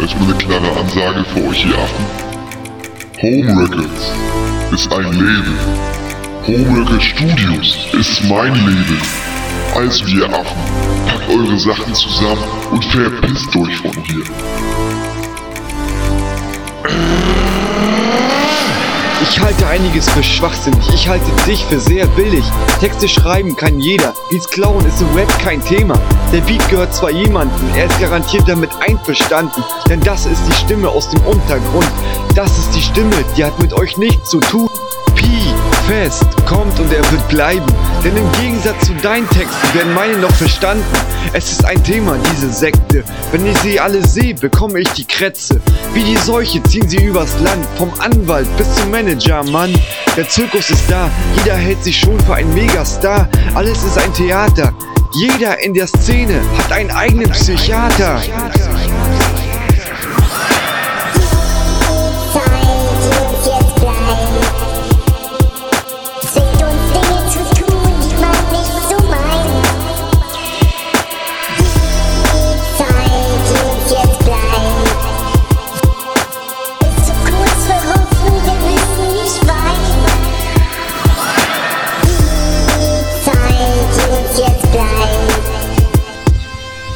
Erstmal eine klare Ansage für euch ihr Affen. Home Records ist ein Label. Home Records Studios ist mein Label. Also ihr Affen, packt eure Sachen zusammen und verpisst euch von hier. Ich halte einiges für schwachsinnig, ich halte dich für sehr billig. Texte schreiben kann jeder, Beats klauen ist im Rap kein Thema. Der Beat gehört zwar jemandem, er ist garantiert damit einverstanden, denn das ist die Stimme aus dem Untergrund. Das ist die Stimme, die hat mit euch nichts zu tun. Pi, fest, kommt und er wird bleiben. Denn im Gegensatz zu deinen Texten werden meine noch verstanden. Es ist ein Thema, diese Sekte. Wenn ich sie alle sehe, bekomme ich die Krätze. Wie die Seuche ziehen sie übers Land, vom Anwalt bis zum Manager, Mann. Der Zirkus ist da, jeder hält sich schon für einen Megastar. Alles ist ein Theater. Jeder in der Szene hat einen eigenen Psychiater.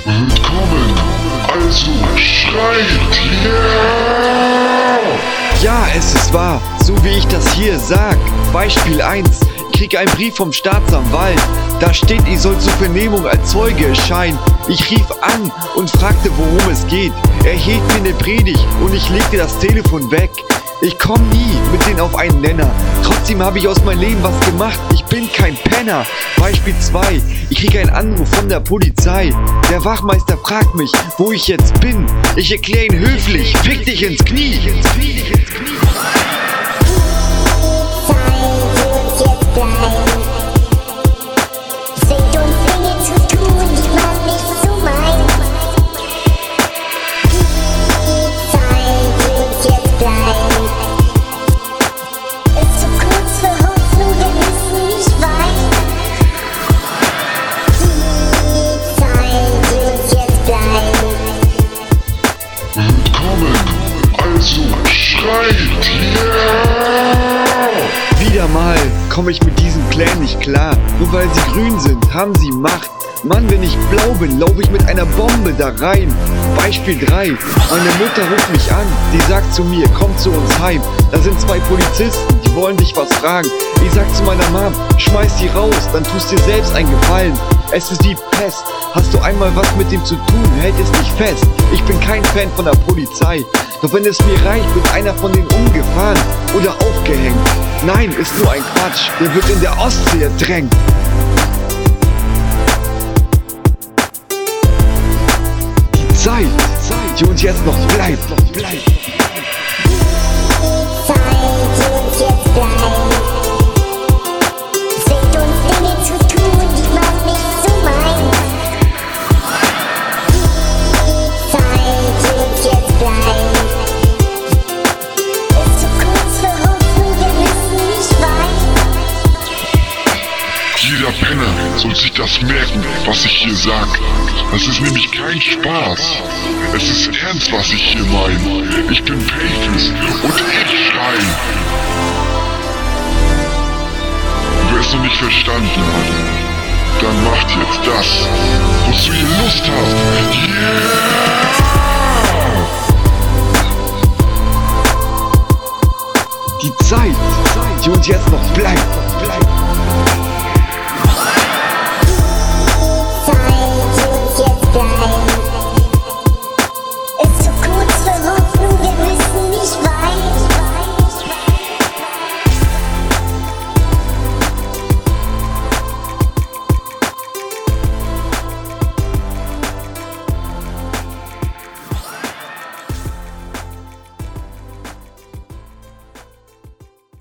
Willkommen, also! Ja, es ist wahr, so wie ich das hier sag. Beispiel 1. Krieg einen Brief vom Staatsanwalt. Da steht, ich soll zur Vernehmung als Zeuge erscheinen. Ich rief an und fragte, worum es geht. Er hielt mir eine Predigt und ich legte das Telefon weg. Ich komm nie mit denen auf einen Nenner. Trotzdem habe ich aus meinem Leben was gemacht. Ich bin kein Penner. Beispiel 2. Ich krieg einen Anruf von der Polizei. Der Wachmeister fragt mich, wo ich jetzt bin. Ich erkläre ihn höflich. Fick dich ins Knie. Ins Knie. Ins Knie. Komme ich mit diesen Plänen nicht klar. Nur weil sie grün sind, haben sie Macht. Mann, wenn ich blau bin, laufe ich mit einer Bombe da rein. Beispiel 3. Meine Mutter ruft mich an. Die sagt zu mir, komm zu uns heim. Da sind zwei Polizisten, die wollen dich was fragen. Ich sag zu meiner Mom, schmeiß die raus, dann tust dir selbst einen Gefallen. Es ist die Pest. Hast du einmal was mit dem zu tun, hält es dich fest. Ich bin kein Fan von der Polizei. Doch wenn es mir reicht, wird einer von denen umgefahren oder aufgehängt. Nein, ist nur ein Quatsch. Der wird in der Ostsee ertränkt. Die Zeit, die uns jetzt noch bleibt, bleibt. Soll sich das merken, was ich hier sag. Das ist nämlich kein Spaß. Es ist ernst, was ich hier meine. Ich bin Payfis und ich schrei. Wer es noch nicht verstanden hat, dann macht jetzt das, wozu ihr Lust habt. Yeah! Die Zeit, die uns jetzt noch bleibt.